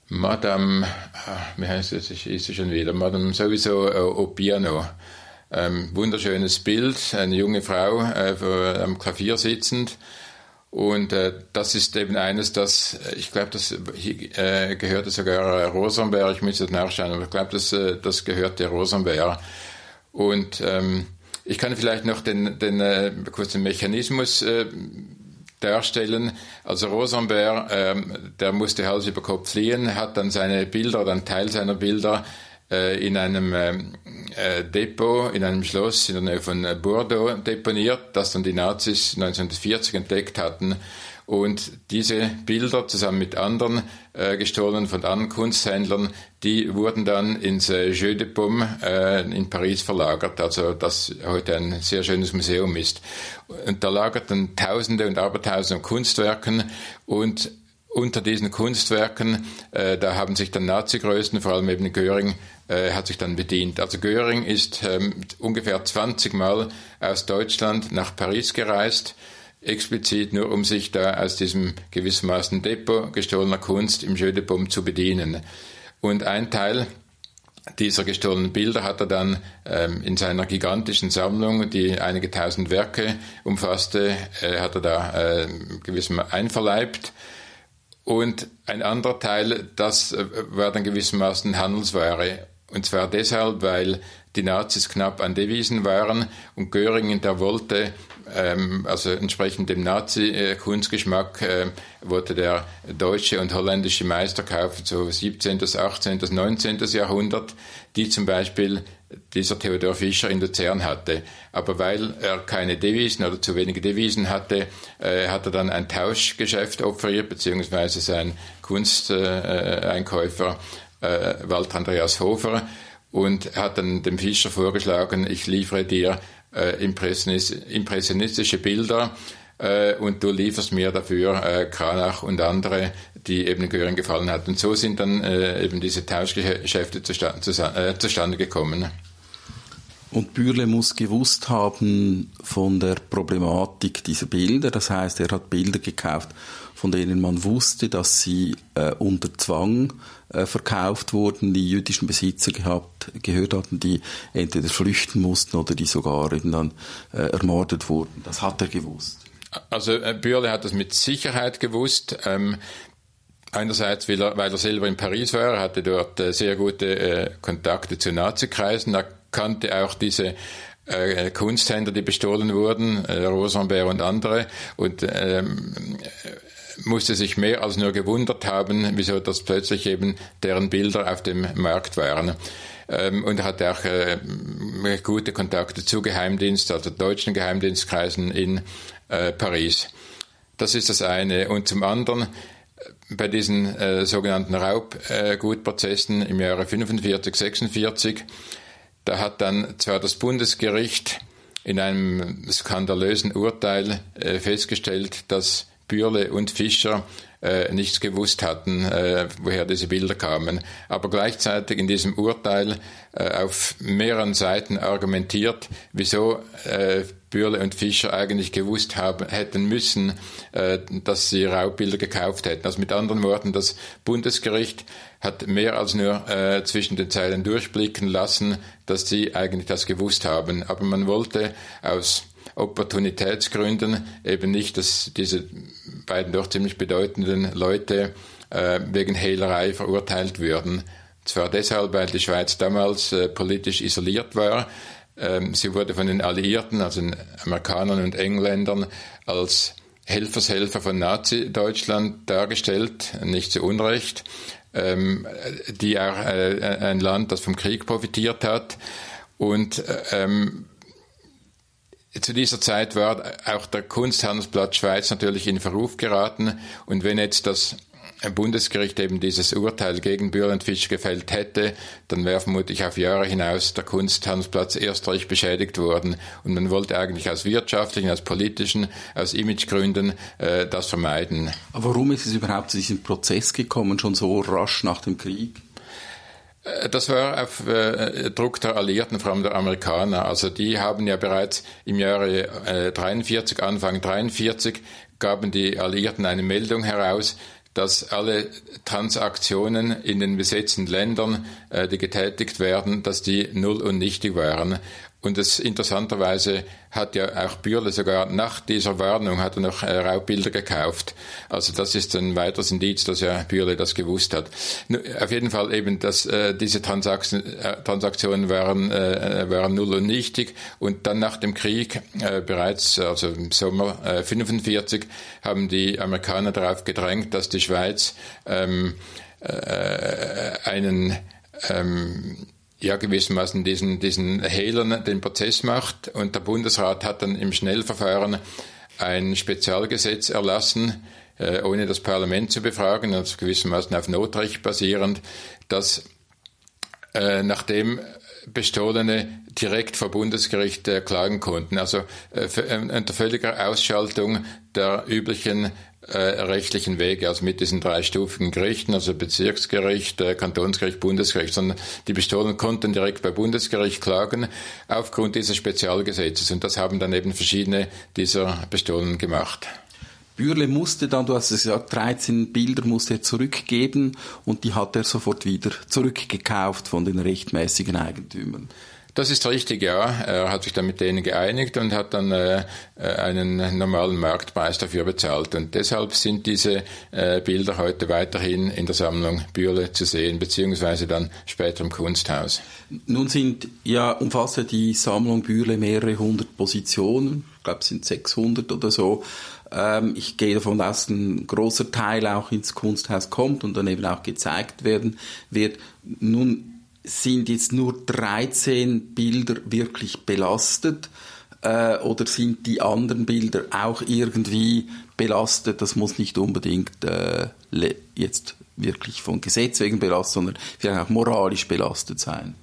S2: Madame, ah, wie heißt es, ich ist schon wieder, Madame sowieso äh, au piano. Ähm, wunderschönes Bild, eine junge Frau äh, am Klavier sitzend. Und äh, das ist eben eines, das, äh, ich glaube, das äh, gehörte sogar Rosenberg, ich jetzt nachschauen, aber ich glaube, das, äh, das gehörte Rosenberg. Und ähm, ich kann vielleicht noch den, den, äh, kurz Mechanismus äh, darstellen. Also Rosenberg, ähm, der musste Hals über Kopf fliehen, hat dann seine Bilder einen Teil seiner Bilder äh, in einem ähm, äh, Depot, in einem Schloss in der Nähe von äh, Bordeaux deponiert, das dann die Nazis 1940 entdeckt hatten. Und diese Bilder zusammen mit anderen äh, gestohlen von anderen Kunsthändlern, die wurden dann ins äh, Jeu de Paume äh, in Paris verlagert, also das heute ein sehr schönes Museum ist. Und da lagerten Tausende und Abertausende Kunstwerken und unter diesen Kunstwerken, äh, da haben sich dann Nazi-Größen, vor allem eben Göring, äh, hat sich dann bedient. Also Göring ist ähm, ungefähr 20 Mal aus Deutschland nach Paris gereist, explizit nur um sich da aus diesem gewissermaßen Depot gestohlener Kunst im Jödebom zu bedienen. Und ein Teil dieser gestohlenen Bilder hat er dann ähm, in seiner gigantischen Sammlung, die einige tausend Werke umfasste, äh, hat er da äh, gewissermaßen einverleibt. Und ein anderer Teil, das äh, war dann gewissermaßen Handelsware. Und zwar deshalb, weil die Nazis knapp an Devisen waren und Göring, der wollte ähm, also entsprechend dem Nazi-Kunstgeschmack äh, wurde der deutsche und holländische Meister kaufen, so 17., 18., 19. Jahrhundert, die zum Beispiel dieser Theodor Fischer in Luzern hatte. Aber weil er keine Devisen oder zu wenige Devisen hatte, äh, hat er dann ein Tauschgeschäft offeriert, beziehungsweise sein Kunsteinkäufer äh, Walter Andreas Hofer und hat dann dem Fischer vorgeschlagen, ich liefere dir äh, impressionistische Bilder äh, und du lieferst mir dafür äh, Kranach und andere, die eben Göring gefallen hat. Und so sind dann äh, eben diese Tauschgeschäfte zustande, äh, zustande gekommen.
S1: Und Bürle muss gewusst haben von der Problematik dieser Bilder. Das heißt, er hat Bilder gekauft, von denen man wusste, dass sie äh, unter Zwang äh, verkauft wurden, die jüdischen Besitzer gehabt, gehört hatten, die entweder flüchten mussten oder die sogar eben dann äh, ermordet wurden. Das hat er gewusst.
S2: Also äh, Bürle hat das mit Sicherheit gewusst. Ähm, einerseits, weil er, weil er selber in Paris war, hatte dort äh, sehr gute äh, Kontakte zu Nazikreisen, er kannte auch diese äh, Kunsthändler, die bestohlen wurden, äh, Rosenberg und andere, und ähm, musste sich mehr als nur gewundert haben, wieso das plötzlich eben deren Bilder auf dem Markt waren ähm, und hatte auch äh, gute Kontakte zu Geheimdienst, also deutschen Geheimdienstkreisen in äh, Paris. Das ist das eine. Und zum anderen, äh, bei diesen sogenannten Raubgutprozessen im Jahre 45, 46, da hat dann zwar das Bundesgericht in einem skandalösen Urteil festgestellt, dass Bürle und Fischer äh, nichts gewusst hatten, äh, woher diese Bilder kamen. Aber gleichzeitig in diesem Urteil äh, auf mehreren Seiten argumentiert, wieso äh, Bürle und Fischer eigentlich gewusst haben, hätten müssen, äh, dass sie Raubbilder gekauft hätten. Also mit anderen Worten, das Bundesgericht hat mehr als nur äh, zwischen den Zeilen durchblicken lassen, dass sie eigentlich das gewusst haben. Aber man wollte aus Opportunitätsgründen eben nicht, dass diese beiden doch ziemlich bedeutenden Leute äh, wegen Hehlerei verurteilt würden. Zwar deshalb, weil die Schweiz damals äh, politisch isoliert war. Ähm, sie wurde von den Alliierten, also den Amerikanern und Engländern, als Helfershelfer von Nazi-Deutschland dargestellt, nicht zu Unrecht, ähm, die auch äh, ein Land, das vom Krieg profitiert hat. Und ähm, zu dieser Zeit war auch der Kunsthandelsplatz Schweiz natürlich in Verruf geraten. Und wenn jetzt das Bundesgericht eben dieses Urteil gegen Bürlenfisch gefällt hätte, dann wäre vermutlich auf Jahre hinaus der Kunsthandelsplatz erst recht beschädigt worden. Und man wollte eigentlich aus wirtschaftlichen, aus politischen, aus Imagegründen äh, das vermeiden.
S1: Aber warum ist es überhaupt zu diesem Prozess gekommen, schon so rasch nach dem Krieg?
S2: Äh, das war auf äh, Druck der Alliierten, vor allem der Amerikaner. Also die haben ja bereits im Jahre äh, 43, Anfang 43, gaben die Alliierten eine Meldung heraus, dass alle Transaktionen in den besetzten Ländern, äh, die getätigt werden, dass die null und nichtig waren. Und es interessanterweise hat ja auch Bürle sogar nach dieser Warnung hat er noch äh, Raubbilder gekauft. Also das ist ein weiteres Indiz, dass ja Bürle das gewusst hat. Auf jeden Fall eben, dass äh, diese Transaktion, äh, Transaktionen waren, äh, waren null und nichtig. Und dann nach dem Krieg, äh, bereits also im Sommer äh, 45, haben die Amerikaner darauf gedrängt, dass die Schweiz ähm, äh, einen ähm, ja gewissermaßen diesen, diesen Hehlern den Prozess macht. Und der Bundesrat hat dann im Schnellverfahren ein Spezialgesetz erlassen, äh, ohne das Parlament zu befragen, also gewissermaßen auf Notrecht basierend, dass äh, nachdem Bestohlene direkt vor Bundesgericht äh, klagen konnten, also unter völliger Ausschaltung der üblichen äh, rechtlichen Wege, also mit diesen dreistufigen Gerichten, also Bezirksgericht, äh, Kantonsgericht, Bundesgericht, sondern die Pistolen konnten direkt bei Bundesgericht klagen aufgrund dieses Spezialgesetzes. Und das haben dann eben verschiedene dieser Pistolen gemacht.
S1: Bürle musste dann, du hast es gesagt, 13 Bilder musste er zurückgeben und die hat er sofort wieder zurückgekauft von den rechtmäßigen Eigentümern.
S2: Das ist richtig, ja. Er hat sich dann mit denen geeinigt und hat dann äh, äh, einen normalen Marktpreis dafür bezahlt. Und deshalb sind diese äh, Bilder heute weiterhin in der Sammlung Bürle zu sehen, beziehungsweise dann später im Kunsthaus.
S1: Nun sind ja umfasst die Sammlung Bürle mehrere hundert Positionen. Ich glaube, es sind 600 oder so. Ähm, ich gehe davon aus, dass ein großer Teil auch ins Kunsthaus kommt und dann eben auch gezeigt werden wird. Nun sind jetzt nur 13 Bilder wirklich belastet äh, oder sind die anderen Bilder auch irgendwie belastet? Das muss nicht unbedingt äh, jetzt wirklich von Gesetz wegen belastet, sondern vielleicht auch moralisch belastet sein.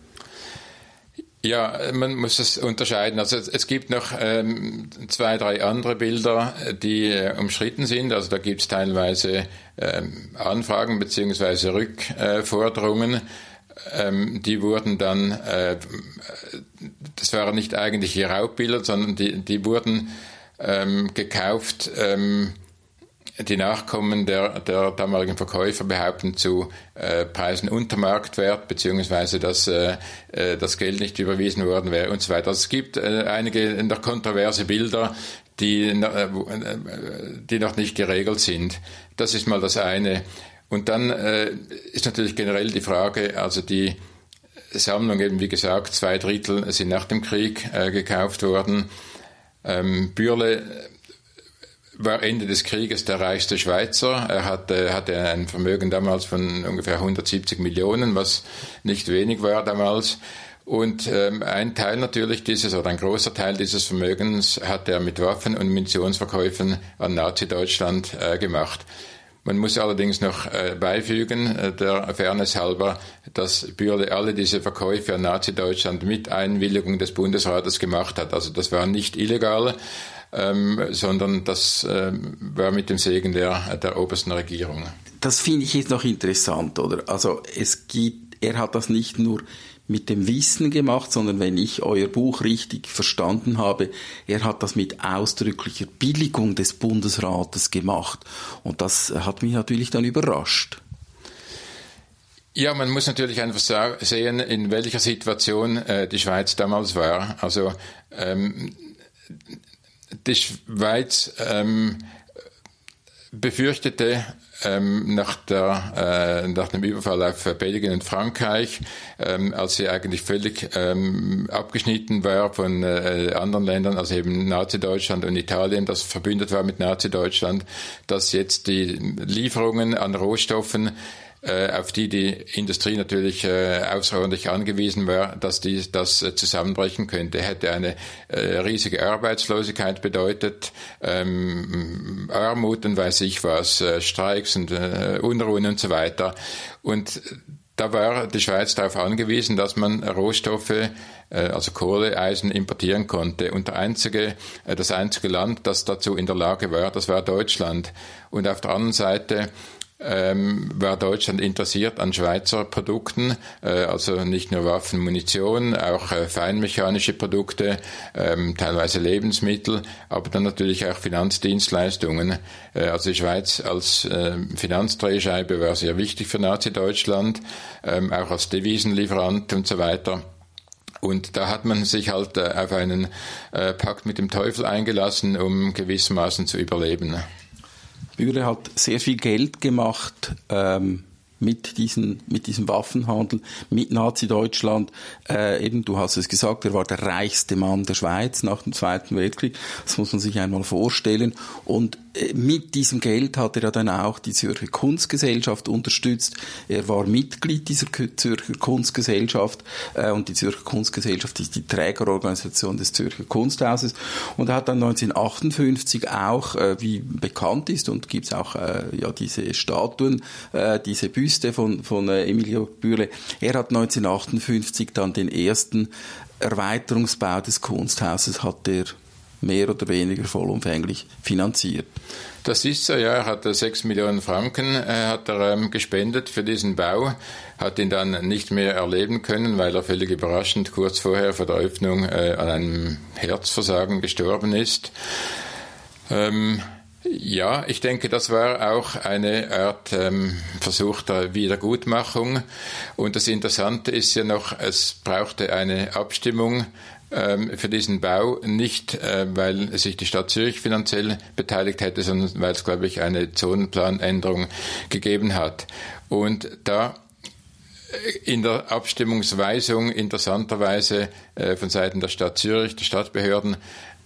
S2: Ja, man muss es unterscheiden. Also es, gibt noch ähm, zwei, drei andere Bilder, die äh, umschritten sind. Also da gibt es teilweise ähm, Anfragen beziehungsweise Rückforderungen. Ähm, die wurden dann, äh, das waren nicht eigentliche Raubbilder, sondern die, die wurden ähm, gekauft. Ähm, die Nachkommen der, der damaligen Verkäufer behaupten zu äh, Preisen unter Marktwert, beziehungsweise dass äh, äh das Geld nicht überwiesen worden wäre und so weiter. Also es gibt äh, einige noch kontroverse Bilder, die, äh, äh, die noch nicht geregelt sind. Das ist mal das eine. Und dann äh, ist natürlich generell die Frage, also die Sammlung eben, wie gesagt, zwei Drittel sind nach dem Krieg äh, gekauft worden. Ähm, Bürle war Ende des Krieges der reichste Schweizer. Er hatte, hatte ein Vermögen damals von ungefähr 170 Millionen, was nicht wenig war damals. Und ähm, ein Teil natürlich dieses, oder ein großer Teil dieses Vermögens hat er mit Waffen- und Munitionsverkäufen an Nazi-Deutschland äh, gemacht. Man muss allerdings noch äh, beifügen, äh, der Fairness halber, dass Bürle alle diese Verkäufe an Nazi-Deutschland mit Einwilligung des Bundesrates gemacht hat. Also das war nicht illegal, ähm, sondern das ähm, war mit dem Segen der, der obersten Regierung.
S1: Das finde ich jetzt noch interessant, oder? Also es gibt, er hat das nicht nur mit dem Wissen gemacht, sondern wenn ich euer Buch richtig verstanden habe, er hat das mit ausdrücklicher Billigung des Bundesrates gemacht. Und das hat mich natürlich dann überrascht.
S2: Ja, man muss natürlich einfach sehen, in welcher Situation äh, die Schweiz damals war. Also ähm, die Schweiz ähm, befürchtete ähm, nach, der, äh, nach dem Überfall auf Belgien und Frankreich, ähm, als sie eigentlich völlig ähm, abgeschnitten war von äh, anderen Ländern, also eben Nazi-Deutschland und Italien, das verbündet war mit Nazi-Deutschland, dass jetzt die Lieferungen an Rohstoffen äh, auf die die Industrie natürlich äh, außerordentlich angewiesen war, dass die, das äh, zusammenbrechen könnte. Hätte eine riesige Arbeitslosigkeit bedeutet, ähm, Armut und weiß ich was, Streiks und Unruhen und so weiter. Und da war die Schweiz darauf angewiesen, dass man Rohstoffe, also Kohle, Eisen importieren konnte. Und der einzige, das einzige Land, das dazu in der Lage war, das war Deutschland. Und auf der anderen Seite ähm, war Deutschland interessiert an Schweizer Produkten, äh, also nicht nur Waffen, Munition, auch äh, feinmechanische Produkte, ähm, teilweise Lebensmittel, aber dann natürlich auch Finanzdienstleistungen. Äh, also die Schweiz als äh, Finanzdrehscheibe war sehr wichtig für Nazi-Deutschland, ähm, auch als Devisenlieferant und so weiter. Und da hat man sich halt äh, auf einen äh, Pakt mit dem Teufel eingelassen, um gewissermaßen zu überleben.
S1: Bühre hat sehr viel Geld gemacht ähm, mit, diesen, mit diesem Waffenhandel, mit Nazi-Deutschland. Äh, eben, du hast es gesagt, er war der reichste Mann der Schweiz nach dem Zweiten Weltkrieg. Das muss man sich einmal vorstellen. Und mit diesem Geld hat er ja dann auch die Zürcher Kunstgesellschaft unterstützt. Er war Mitglied dieser Zürcher Kunstgesellschaft. Äh, und die Zürcher Kunstgesellschaft ist die Trägerorganisation des Zürcher Kunsthauses. Und er hat dann 1958 auch, äh, wie bekannt ist und gibt's auch äh, ja diese Statuen, äh, diese Büste von, von äh, Emilio Bürle, er hat 1958 dann den ersten Erweiterungsbau des Kunsthauses hat er mehr oder weniger vollumfänglich finanziert.
S2: Das ist so, ja. Er hat 6 Millionen Franken äh, hat er, ähm, gespendet für diesen Bau, hat ihn dann nicht mehr erleben können, weil er völlig überraschend kurz vorher vor der Öffnung äh, an einem Herzversagen gestorben ist. Ähm, ja, ich denke, das war auch eine Art ähm, Versuch der Wiedergutmachung. Und das Interessante ist ja noch, es brauchte eine Abstimmung ähm, für diesen Bau, nicht äh, weil sich die Stadt Zürich finanziell beteiligt hätte, sondern weil es, glaube ich, eine Zonenplanänderung gegeben hat. Und da äh, in der Abstimmungsweisung interessanterweise äh, von Seiten der Stadt Zürich, der Stadtbehörden,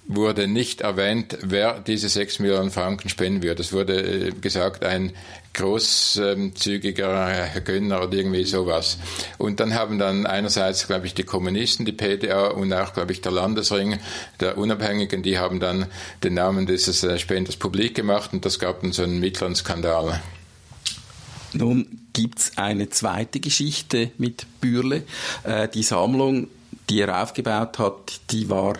S2: wurde nicht erwähnt, wer diese sechs Millionen Franken spenden würde. Es wurde äh, gesagt, ein großzügiger Gönner oder irgendwie sowas. Und dann haben dann einerseits, glaube ich, die Kommunisten, die PDA und auch, glaube ich, der Landesring der Unabhängigen, die haben dann den Namen dieses äh, Spenders publik gemacht und das gab dann so einen mittleren Skandal.
S1: Nun es eine zweite Geschichte mit Bürle. Äh, die Sammlung die er aufgebaut hat, die war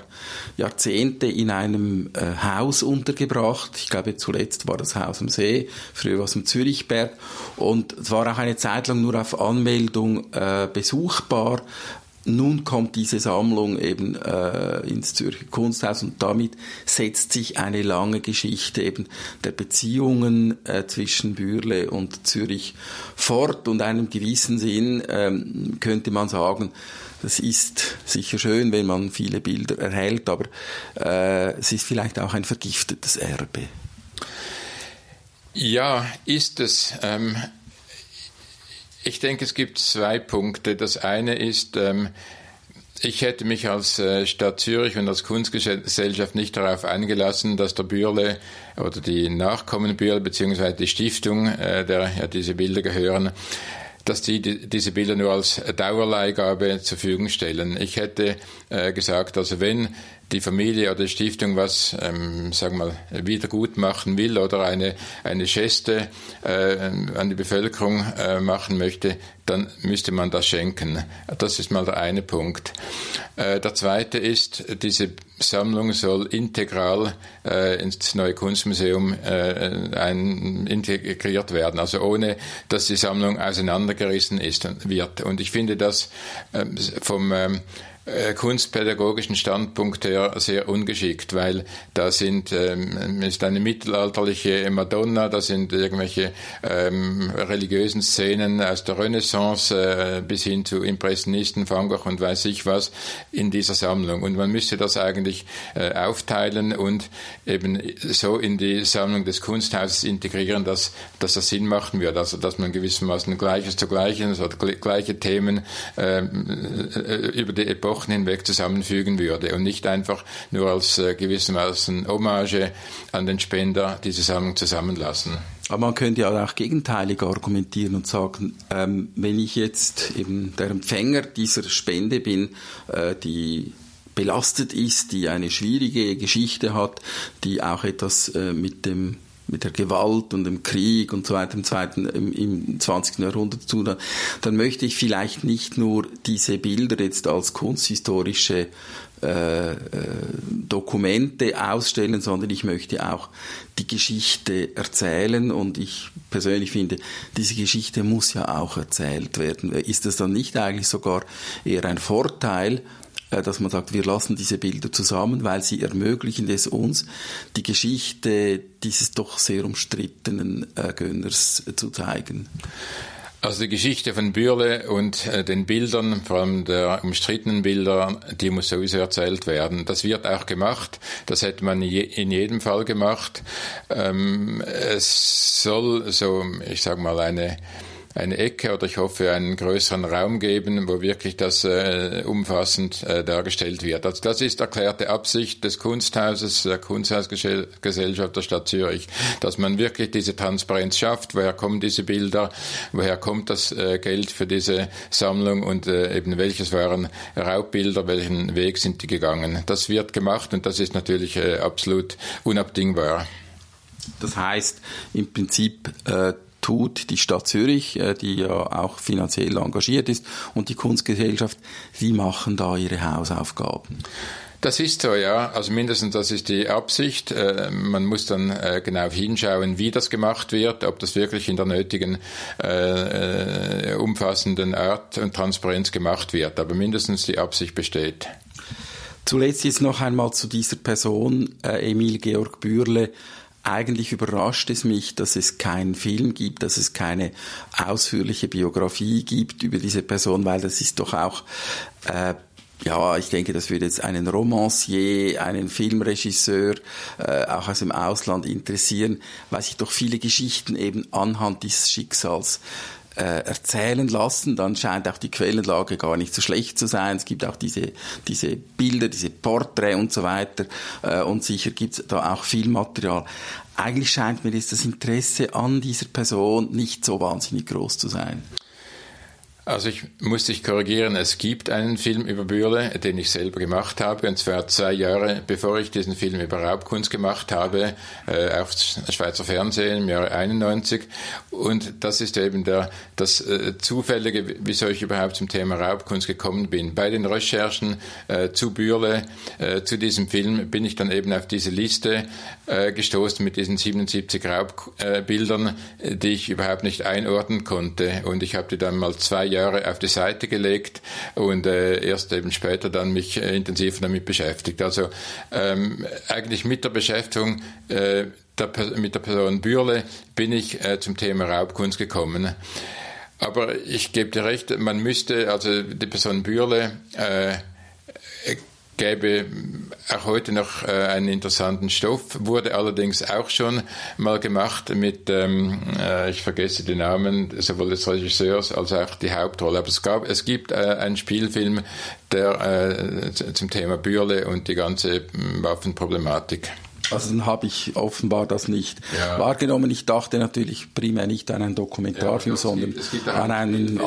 S1: Jahrzehnte in einem äh, Haus untergebracht. Ich glaube, zuletzt war das Haus am See, früher war es am Zürichberg. Und es war auch eine Zeit lang nur auf Anmeldung äh, besuchbar. Nun kommt diese Sammlung eben äh, ins Zürcher Kunsthaus und damit setzt sich eine lange Geschichte eben der Beziehungen äh, zwischen Bürle und Zürich fort und einem gewissen Sinn ähm, könnte man sagen, das ist sicher schön, wenn man viele Bilder erhält, aber äh, es ist vielleicht auch ein vergiftetes Erbe.
S2: Ja, ist es. Ähm, ich denke, es gibt zwei Punkte. Das eine ist, ähm, ich hätte mich als äh, Stadt Zürich und als Kunstgesellschaft nicht darauf eingelassen, dass der Bürle oder die Nachkommen Bürle beziehungsweise die Stiftung, äh, der ja diese Bilder gehören, dass die, die diese Bilder nur als Dauerleihgabe zur Verfügung stellen. Ich hätte äh, gesagt, also wenn die Familie oder die Stiftung was, ähm, sagen wir wieder gut machen will oder eine, eine Geste äh, an die Bevölkerung äh, machen möchte, dann müsste man das schenken. Das ist mal der eine Punkt. Äh, der zweite ist, diese Sammlung soll integral äh, ins neue Kunstmuseum äh, ein, integriert werden, also ohne, dass die Sammlung auseinandergerissen ist, wird. Und ich finde das ähm, vom ähm, äh, kunstpädagogischen Standpunkt her sehr ungeschickt, weil da sind ähm, ist eine mittelalterliche Madonna, da sind irgendwelche ähm, religiösen Szenen aus der Renaissance äh, bis hin zu Impressionisten, Van Gogh und weiß ich was in dieser Sammlung. Und man müsste das eigentlich äh, aufteilen und eben so in die Sammlung des Kunsthauses integrieren, dass, dass das Sinn machen wird, also dass man gewissermaßen Gleiches zu Gleichen, also gleiche Themen ähm, äh, über die Epoche Epochen hinweg zusammenfügen würde und nicht einfach nur als äh, gewissermaßen Hommage an den Spender diese Sammlung zusammenlassen.
S1: Aber man könnte ja auch gegenteilig argumentieren und sagen, ähm, wenn ich jetzt eben der Empfänger dieser Spende bin, äh, die belastet ist, die eine schwierige Geschichte hat, die auch etwas äh, mit dem mit der Gewalt und dem Krieg und so weiter im, zweiten, im, im 20. Jahrhundert zu tun dann möchte ich vielleicht nicht nur diese Bilder jetzt als kunsthistorische äh, äh, Dokumente ausstellen, sondern ich möchte auch die Geschichte erzählen und ich persönlich finde, diese Geschichte muss ja auch erzählt werden. Ist das dann nicht eigentlich sogar eher ein Vorteil, dass man sagt, wir lassen diese Bilder zusammen, weil sie ermöglichen es uns, die Geschichte dieses doch sehr umstrittenen äh, Gönners zu zeigen.
S2: Also die Geschichte von Bürle und äh, den Bildern, vor allem der umstrittenen Bilder, die muss sowieso erzählt werden. Das wird auch gemacht. Das hätte man je, in jedem Fall gemacht. Ähm, es soll so, ich sage mal, eine eine Ecke oder ich hoffe einen größeren Raum geben, wo wirklich das äh, umfassend äh, dargestellt wird. Also das ist erklärte Absicht des Kunsthauses, der Kunsthausgesellschaft der Stadt Zürich, dass man wirklich diese Transparenz schafft. Woher kommen diese Bilder? Woher kommt das äh, Geld für diese Sammlung und äh, eben welches waren Raubbilder? Welchen Weg sind die gegangen? Das wird gemacht und das ist natürlich äh, absolut unabdingbar.
S1: Das heißt im Prinzip äh, tut die Stadt Zürich, äh, die ja auch finanziell engagiert ist, und die Kunstgesellschaft, die machen da ihre Hausaufgaben.
S2: Das ist so, ja. Also mindestens das ist die Absicht. Äh, man muss dann äh, genau hinschauen, wie das gemacht wird, ob das wirklich in der nötigen, äh, umfassenden Art und Transparenz gemacht wird. Aber mindestens die Absicht besteht.
S1: Zuletzt jetzt noch einmal zu dieser Person, Emil Georg Bürle. Eigentlich überrascht es mich, dass es keinen Film gibt, dass es keine ausführliche Biografie gibt über diese Person, weil das ist doch auch äh, ja, ich denke, das würde jetzt einen Romancier, einen Filmregisseur äh, auch aus dem Ausland interessieren, weil sich doch viele Geschichten eben anhand dieses Schicksals äh, erzählen lassen, dann scheint auch die Quellenlage gar nicht so schlecht zu sein. Es gibt auch diese, diese Bilder, diese Porträts und so weiter. Äh, und sicher gibt es da auch viel Material. Eigentlich scheint mir jetzt das Interesse an dieser Person nicht so wahnsinnig groß zu sein.
S2: Also ich muss dich korrigieren, es gibt einen Film über Bürle, den ich selber gemacht habe, und zwar zwei Jahre bevor ich diesen Film über Raubkunst gemacht habe, äh, auf Schweizer Fernsehen im Jahre 91. Und das ist eben der, das äh, Zufällige, wieso ich überhaupt zum Thema Raubkunst gekommen bin. Bei den Recherchen äh, zu Bürle, äh, zu diesem Film, bin ich dann eben auf diese Liste äh, gestoßen mit diesen 77 Raubbildern, äh, die ich überhaupt nicht einordnen konnte. Und ich habe die dann mal zwei Jahre Jahre auf die Seite gelegt und äh, erst eben später dann mich äh, intensiv damit beschäftigt. Also ähm, eigentlich mit der Beschäftigung äh, der, mit der Person Bürle bin ich äh, zum Thema Raubkunst gekommen. Aber ich gebe dir recht, man müsste, also die Person Bürle äh, gäbe auch heute noch äh, einen interessanten Stoff, wurde allerdings auch schon mal gemacht mit, ähm, äh, ich vergesse den Namen, sowohl des Regisseurs als auch die Hauptrolle. Aber es, gab, es gibt äh, einen Spielfilm, der äh, zum Thema Bürle und die ganze Waffenproblematik.
S1: Also dann habe ich offenbar das nicht ja. wahrgenommen. Ich dachte natürlich primär nicht an einen Dokumentarfilm, ja, sondern gibt, gibt an einen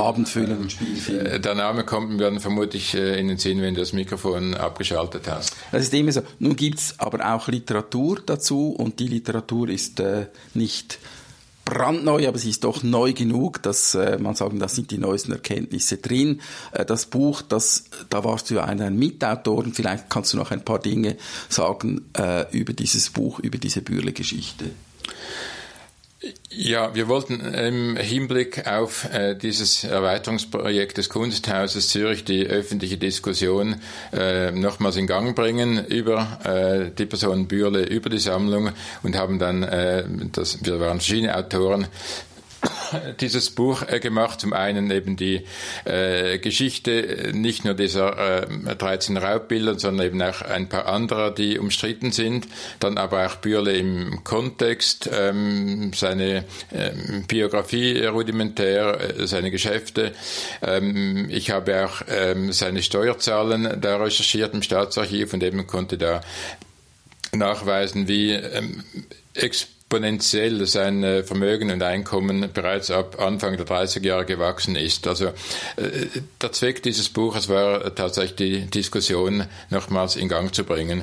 S1: Spielfilm.
S2: Äh, der Name kommt mir dann vermutlich äh, in den Sinn, wenn du das Mikrofon abgeschaltet hast.
S1: Das ist immer so. Nun gibt es aber auch Literatur dazu und die Literatur ist äh, nicht brandneu, aber sie ist doch neu genug, dass äh, man sagen, da sind die neuesten Erkenntnisse drin. Äh, das Buch, das, da warst du ja einer Mitautoren, vielleicht kannst du noch ein paar Dinge sagen äh, über dieses Buch, über diese Bürle-Geschichte.
S2: Ja, wir wollten im Hinblick auf äh, dieses Erweiterungsprojekt des Kunsthauses Zürich die öffentliche Diskussion äh, nochmals in Gang bringen über äh, die Person Bürle, über die Sammlung und haben dann, äh, das, wir waren verschiedene Autoren, dieses Buch äh, gemacht. Zum einen eben die äh, Geschichte nicht nur dieser äh, 13 Raubbilder, sondern eben auch ein paar anderer, die umstritten sind. Dann aber auch Bürle im Kontext, ähm, seine ähm, Biografie rudimentär, äh, seine Geschäfte. Ähm, ich habe auch ähm, seine Steuerzahlen da recherchiert im Staatsarchiv und eben konnte da nachweisen, wie ähm, exponentiell sein äh, Vermögen und Einkommen bereits ab Anfang der 30er Jahre gewachsen ist. Also äh, der Zweck dieses Buches war tatsächlich die Diskussion nochmals in Gang zu bringen.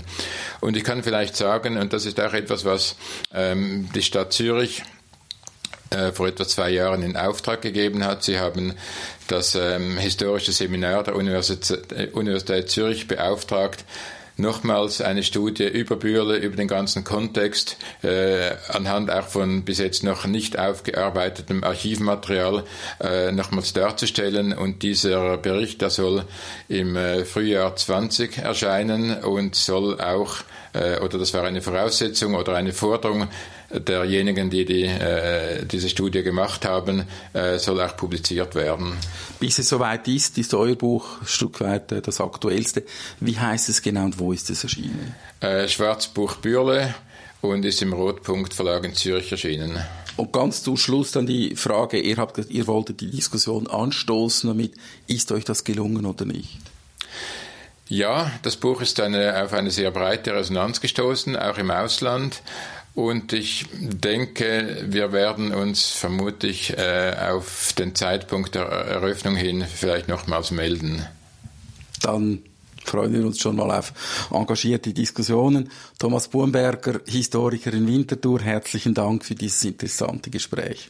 S2: Und ich kann vielleicht sagen, und das ist auch etwas, was ähm, die Stadt Zürich äh, vor etwa zwei Jahren in Auftrag gegeben hat. Sie haben das ähm, historische Seminar der Universität, Universität Zürich beauftragt, nochmals eine Studie über Bürle, über den ganzen Kontext, äh, anhand auch von bis jetzt noch nicht aufgearbeitetem Archivmaterial äh, nochmals darzustellen. Und dieser Bericht, der soll im äh, Frühjahr 20 erscheinen und soll auch, äh, oder das war eine Voraussetzung oder eine Forderung, derjenigen, die, die äh, diese Studie gemacht haben, äh, soll auch publiziert werden.
S1: Bis es soweit ist, ist euer Buch ein Stück weit äh, das aktuellste. Wie heißt es genau und wo ist es erschienen?
S2: Äh, Schwarzbuch Bürle und ist im Rotpunkt Verlag in Zürich erschienen.
S1: Und ganz zum Schluss dann die Frage, ihr, habt, ihr wolltet die Diskussion anstoßen damit, ist euch das gelungen oder nicht?
S2: Ja, das Buch ist eine, auf eine sehr breite Resonanz gestoßen, auch im Ausland. Und ich denke, wir werden uns vermutlich äh, auf den Zeitpunkt der Eröffnung hin vielleicht nochmals melden.
S1: Dann freuen wir uns schon mal auf engagierte Diskussionen. Thomas Buenberger, Historiker in Winterthur, herzlichen Dank für dieses interessante Gespräch.